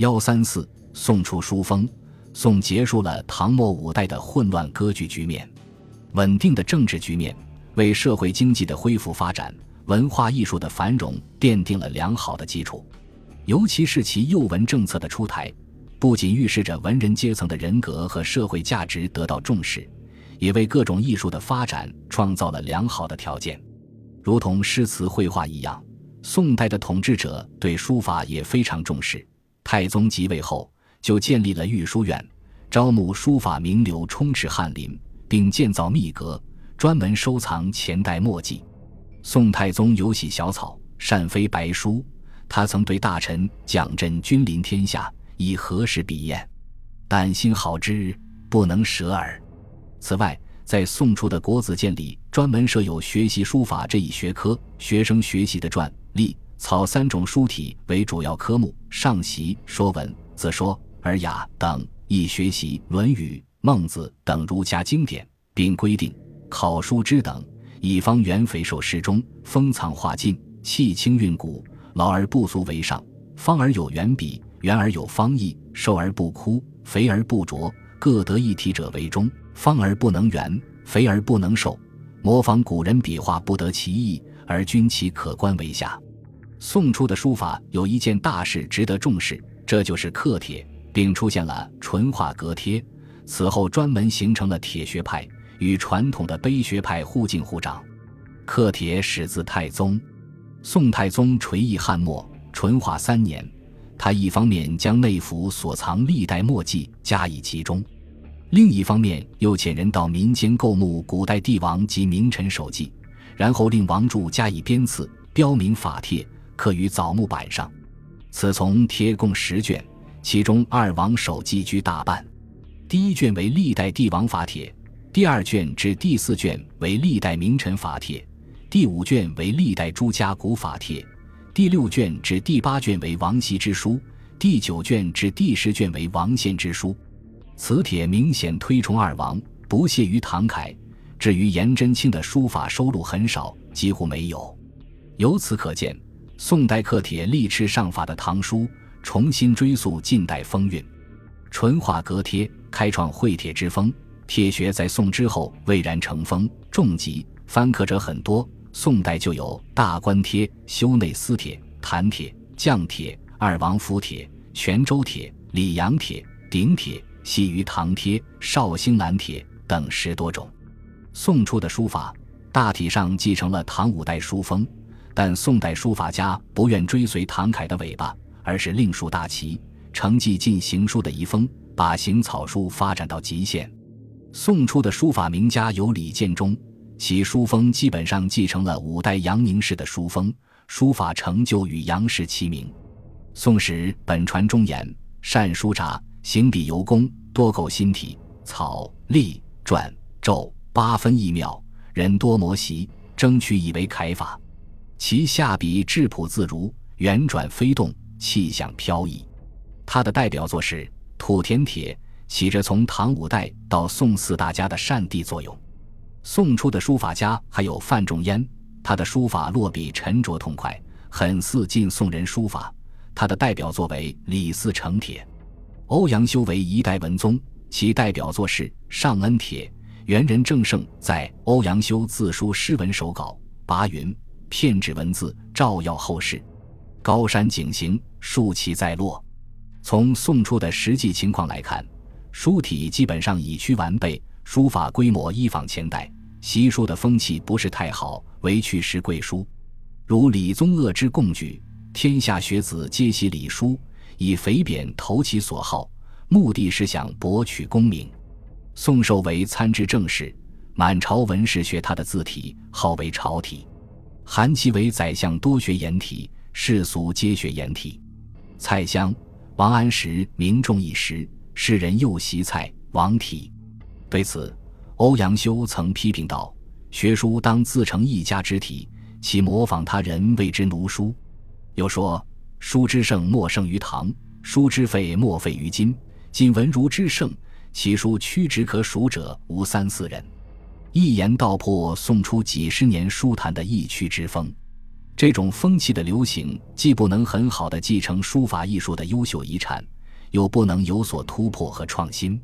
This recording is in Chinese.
幺三四，宋初书风。宋结束了唐末五代的混乱割据局面，稳定的政治局面为社会经济的恢复发展、文化艺术的繁荣奠定了良好的基础。尤其是其幼文政策的出台，不仅预示着文人阶层的人格和社会价值得到重视，也为各种艺术的发展创造了良好的条件。如同诗词绘画一样，宋代的统治者对书法也非常重视。太宗即位后，就建立了御书院，招募书法名流充斥翰林，并建造秘阁，专门收藏前代墨迹。宋太宗有喜小草，善飞白书。他曾对大臣讲：“朕君临天下，以何事笔砚？但心好之，不能舍耳。”此外，在宋初的国子监里，专门设有学习书法这一学科，学生学习的篆、隶、草三种书体为主要科目，上习说文、子说、尔雅等，亦学习《论语》《孟子》等儒家经典，并规定考书之等，以方圆肥瘦适中，封藏化尽，气清韵古。劳而不俗为上，方而有圆笔，圆而有方意，瘦而不枯，肥而不浊，各得一体者为中。方而不能圆，肥而不能瘦，模仿古人笔画不得其意，而均其可观为下。宋初的书法有一件大事值得重视，这就是刻帖，并出现了纯化格帖。此后专门形成了帖学派，与传统的碑学派互敬互长。刻帖始自太宗。宋太宗垂意汉墨，淳化三年，他一方面将内府所藏历代墨迹加以集中，另一方面又遣人到民间购募古代帝王及名臣手迹，然后令王柱加以编刺，标明法帖，刻于枣木板上。此从帖共十卷，其中二王手迹居大半。第一卷为历代帝王法帖，第二卷至第四卷为历代名臣法帖。第五卷为历代诸家古法帖，第六卷至第八卷为王羲之书，第九卷至第十卷为王献之书。此帖明显推崇二王，不屑于唐楷。至于颜真卿的书法收录很少，几乎没有。由此可见，宋代刻帖力斥上法的唐书，重新追溯近代风韵，淳化阁帖，开创绘帖之风。帖学在宋之后蔚然成风，重集翻刻者很多。宋代就有大观帖、修内司帖、坛帖、降帖、二王府帖、泉州帖、李阳帖、顶帖、西于唐帖、绍兴南帖等十多种。宋初的书法大体上继承了唐五代书风，但宋代书法家不愿追随唐楷的尾巴，而是另树大旗，承继进行书的遗风，把行草书发展到极限。宋初的书法名家有李建中。其书风基本上继承了五代杨凝式的书风，书法成就与杨氏齐名。宋时本传中言，善书札，行笔尤工，多构新体，草、隶、篆、皱八分异妙，人多磨习，争取以为楷法。其下笔质朴自如，圆转飞动，气象飘逸。他的代表作是《土田帖》，起着从唐五代到宋四大家的善地作用。宋初的书法家还有范仲淹，他的书法落笔沉着痛快，很似晋宋人书法。他的代表作为《李斯成帖》。欧阳修为一代文宗，其代表作是《上恩帖》。元人郑盛在欧阳修自书诗文手稿，拔云片纸文字，照耀后世。高山景行，竖旗在落。从宋初的实际情况来看，书体基本上已趋完备。书法规模依仿前代，习书的风气不是太好，唯去时贵书。如李宗鄂之贡举，天下学子皆习李书，以肥扁投其所好，目的是想博取功名。宋寿为参知政事，满朝文士学他的字体，号为朝体。韩琦为宰相，多学颜体，世俗皆学颜体。蔡襄、王安石名重一时，世人又习蔡、王体。对此，欧阳修曾批评道：“学书当自成一家之体，其模仿他人谓之奴书。”又说：“书之盛莫盛于唐，书之废莫废于今。今文儒之盛，其书屈指可数者无三四人。”一言道破送出几十年书坛的意趣之风。这种风气的流行，既不能很好的继承书法艺术的优秀遗产，又不能有所突破和创新。